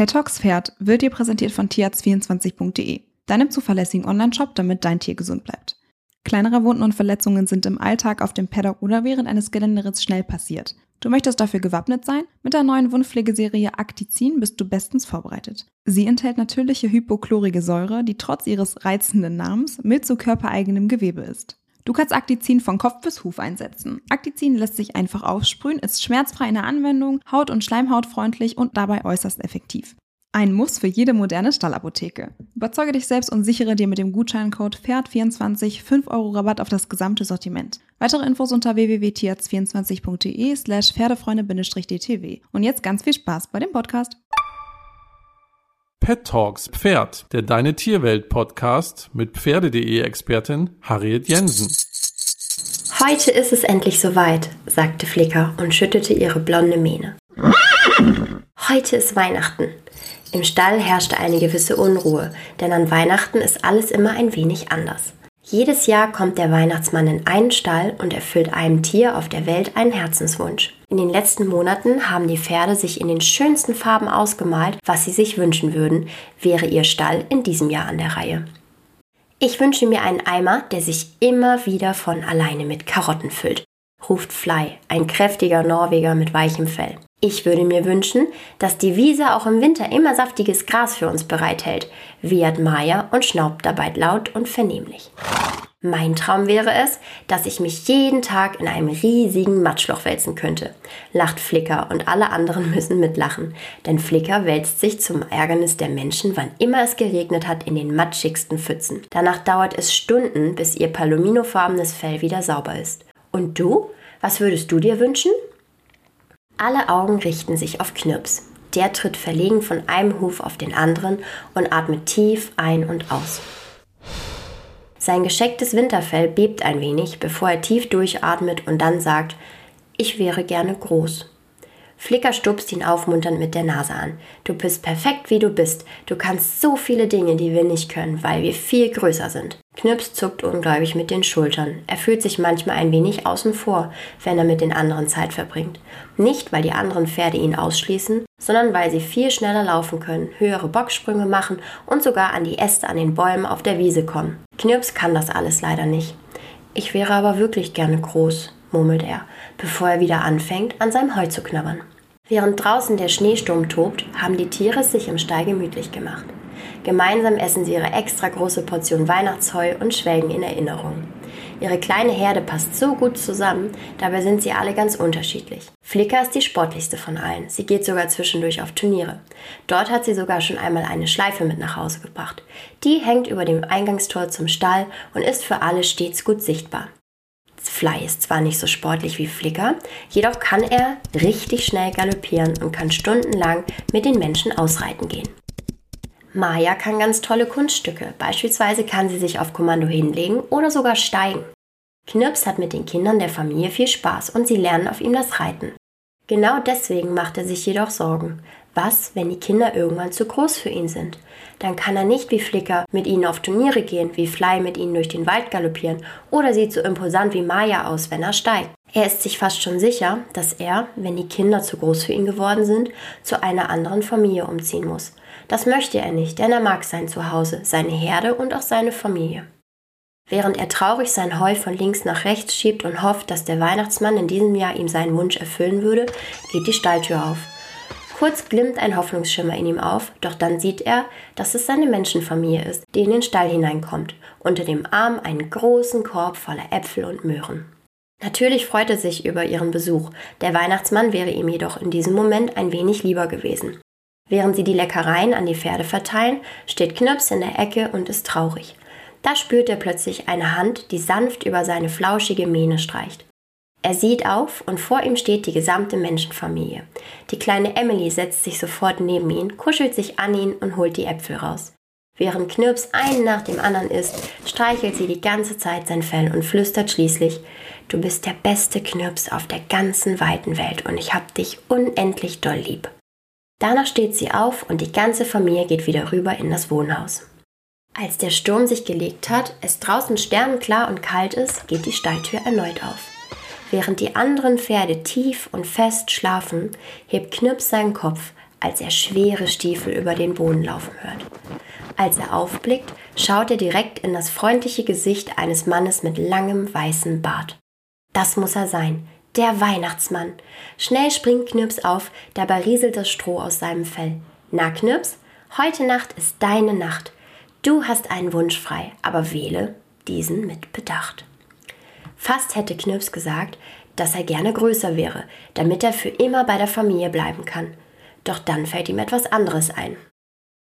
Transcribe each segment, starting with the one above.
Petox Pferd wird dir präsentiert von tierarzt24.de, deinem zuverlässigen Onlineshop, damit dein Tier gesund bleibt. Kleinere Wunden und Verletzungen sind im Alltag auf dem Paddock oder während eines Geländeritts schnell passiert. Du möchtest dafür gewappnet sein? Mit der neuen Wundpflegeserie Actizin bist du bestens vorbereitet. Sie enthält natürliche hypochlorige Säure, die trotz ihres reizenden Namens mild zu körpereigenem Gewebe ist. Du kannst Actizin von Kopf bis Huf einsetzen. Actizin lässt sich einfach aufsprühen, ist schmerzfrei in der Anwendung, haut- und schleimhautfreundlich und dabei äußerst effektiv. Ein Muss für jede moderne Stallapotheke. Überzeuge dich selbst und sichere dir mit dem Gutscheincode PFERD24 5 Euro Rabatt auf das gesamte Sortiment. Weitere Infos unter www.tierarzt24.de slash Pferdefreunde-dtw. Und jetzt ganz viel Spaß bei dem Podcast. Pet Talks Pferd, der Deine Tierwelt Podcast mit Pferde.de Expertin Harriet Jensen. Heute ist es endlich soweit, sagte Flicker und schüttete ihre blonde Mähne. Heute ist Weihnachten. Im Stall herrschte eine gewisse Unruhe, denn an Weihnachten ist alles immer ein wenig anders. Jedes Jahr kommt der Weihnachtsmann in einen Stall und erfüllt einem Tier auf der Welt einen Herzenswunsch. In den letzten Monaten haben die Pferde sich in den schönsten Farben ausgemalt, was sie sich wünschen würden, wäre ihr Stall in diesem Jahr an der Reihe. Ich wünsche mir einen Eimer, der sich immer wieder von alleine mit Karotten füllt, ruft Fly, ein kräftiger Norweger mit weichem Fell. Ich würde mir wünschen, dass die Wiese auch im Winter immer saftiges Gras für uns bereithält, wiehert Maya und schnaubt dabei laut und vernehmlich. Mein Traum wäre es, dass ich mich jeden Tag in einem riesigen Matschloch wälzen könnte, lacht Flicker und alle anderen müssen mitlachen, denn Flicker wälzt sich zum Ärgernis der Menschen, wann immer es geregnet hat, in den matschigsten Pfützen. Danach dauert es Stunden, bis ihr palominofarbenes Fell wieder sauber ist. Und du? Was würdest du dir wünschen? Alle Augen richten sich auf Knirps. Der tritt verlegen von einem Huf auf den anderen und atmet tief ein und aus. Sein geschecktes Winterfell bebt ein wenig, bevor er tief durchatmet und dann sagt, ich wäre gerne groß. Flicker stupst ihn aufmunternd mit der Nase an. Du bist perfekt, wie du bist. Du kannst so viele Dinge, die wir nicht können, weil wir viel größer sind. Knips zuckt ungläubig mit den Schultern. Er fühlt sich manchmal ein wenig außen vor, wenn er mit den anderen Zeit verbringt. Nicht, weil die anderen Pferde ihn ausschließen, sondern weil sie viel schneller laufen können, höhere Bocksprünge machen und sogar an die Äste an den Bäumen auf der Wiese kommen. Knirps kann das alles leider nicht. Ich wäre aber wirklich gerne groß, murmelt er, bevor er wieder anfängt, an seinem Heu zu knabbern. Während draußen der Schneesturm tobt, haben die Tiere sich im Stall gemütlich gemacht. Gemeinsam essen sie ihre extra große Portion Weihnachtsheu und schwelgen in Erinnerungen. Ihre kleine Herde passt so gut zusammen, dabei sind sie alle ganz unterschiedlich. Flicker ist die sportlichste von allen. Sie geht sogar zwischendurch auf Turniere. Dort hat sie sogar schon einmal eine Schleife mit nach Hause gebracht. Die hängt über dem Eingangstor zum Stall und ist für alle stets gut sichtbar. Fly ist zwar nicht so sportlich wie Flicker, jedoch kann er richtig schnell galoppieren und kann stundenlang mit den Menschen ausreiten gehen. Maya kann ganz tolle Kunststücke, beispielsweise kann sie sich auf Kommando hinlegen oder sogar steigen. Knirps hat mit den Kindern der Familie viel Spaß und sie lernen auf ihm das Reiten. Genau deswegen macht er sich jedoch Sorgen. Was, wenn die Kinder irgendwann zu groß für ihn sind? Dann kann er nicht wie Flicker mit ihnen auf Turniere gehen, wie Fly mit ihnen durch den Wald galoppieren oder sieht so imposant wie Maya aus, wenn er steigt. Er ist sich fast schon sicher, dass er, wenn die Kinder zu groß für ihn geworden sind, zu einer anderen Familie umziehen muss. Das möchte er nicht, denn er mag sein Zuhause, seine Herde und auch seine Familie. Während er traurig sein Heu von links nach rechts schiebt und hofft, dass der Weihnachtsmann in diesem Jahr ihm seinen Wunsch erfüllen würde, geht die Stalltür auf. Kurz glimmt ein Hoffnungsschimmer in ihm auf, doch dann sieht er, dass es seine Menschenfamilie ist, die in den Stall hineinkommt, unter dem Arm einen großen Korb voller Äpfel und Möhren. Natürlich freut er sich über ihren Besuch, der Weihnachtsmann wäre ihm jedoch in diesem Moment ein wenig lieber gewesen. Während sie die Leckereien an die Pferde verteilen, steht Knirps in der Ecke und ist traurig. Da spürt er plötzlich eine Hand, die sanft über seine flauschige Mähne streicht. Er sieht auf und vor ihm steht die gesamte Menschenfamilie. Die kleine Emily setzt sich sofort neben ihn, kuschelt sich an ihn und holt die Äpfel raus. Während Knirps einen nach dem anderen isst, streichelt sie die ganze Zeit sein Fell und flüstert schließlich, du bist der beste Knirps auf der ganzen weiten Welt und ich hab dich unendlich doll lieb. Danach steht sie auf und die ganze Familie geht wieder rüber in das Wohnhaus. Als der Sturm sich gelegt hat, es draußen sternenklar und kalt ist, geht die Stalltür erneut auf. Während die anderen Pferde tief und fest schlafen, hebt Knirps seinen Kopf, als er schwere Stiefel über den Boden laufen hört. Als er aufblickt, schaut er direkt in das freundliche Gesicht eines Mannes mit langem weißem Bart. Das muss er sein, der Weihnachtsmann. Schnell springt Knirps auf, dabei rieselt das Stroh aus seinem Fell. Na, Knirps, heute Nacht ist deine Nacht. Du hast einen Wunsch frei, aber wähle diesen mit Bedacht. Fast hätte Knirps gesagt, dass er gerne größer wäre, damit er für immer bei der Familie bleiben kann. Doch dann fällt ihm etwas anderes ein.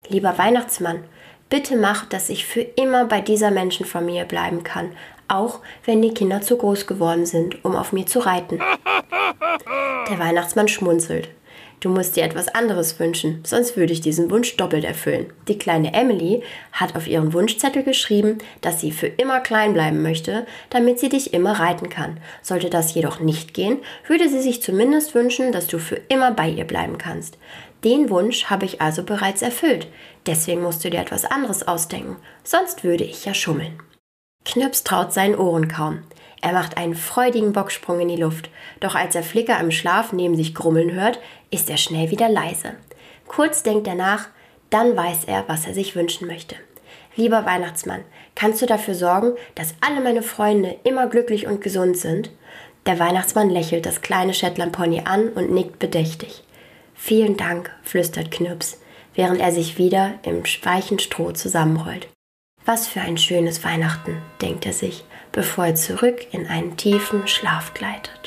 Lieber Weihnachtsmann, bitte mach, dass ich für immer bei dieser Menschenfamilie bleiben kann, auch wenn die Kinder zu groß geworden sind, um auf mir zu reiten. Der Weihnachtsmann schmunzelt. Du musst dir etwas anderes wünschen, sonst würde ich diesen Wunsch doppelt erfüllen. Die kleine Emily hat auf ihren Wunschzettel geschrieben, dass sie für immer klein bleiben möchte, damit sie dich immer reiten kann. Sollte das jedoch nicht gehen, würde sie sich zumindest wünschen, dass du für immer bei ihr bleiben kannst. Den Wunsch habe ich also bereits erfüllt. Deswegen musst du dir etwas anderes ausdenken, sonst würde ich ja schummeln. Knirps traut seinen Ohren kaum. Er macht einen freudigen Bocksprung in die Luft, doch als er Flicker im Schlaf neben sich grummeln hört, ist er schnell wieder leise. Kurz denkt er nach, dann weiß er, was er sich wünschen möchte. Lieber Weihnachtsmann, kannst du dafür sorgen, dass alle meine Freunde immer glücklich und gesund sind? Der Weihnachtsmann lächelt das kleine Shetland-Pony an und nickt bedächtig. Vielen Dank, flüstert Knirps, während er sich wieder im weichen Stroh zusammenrollt. Was für ein schönes Weihnachten, denkt er sich, bevor er zurück in einen tiefen Schlaf gleitet.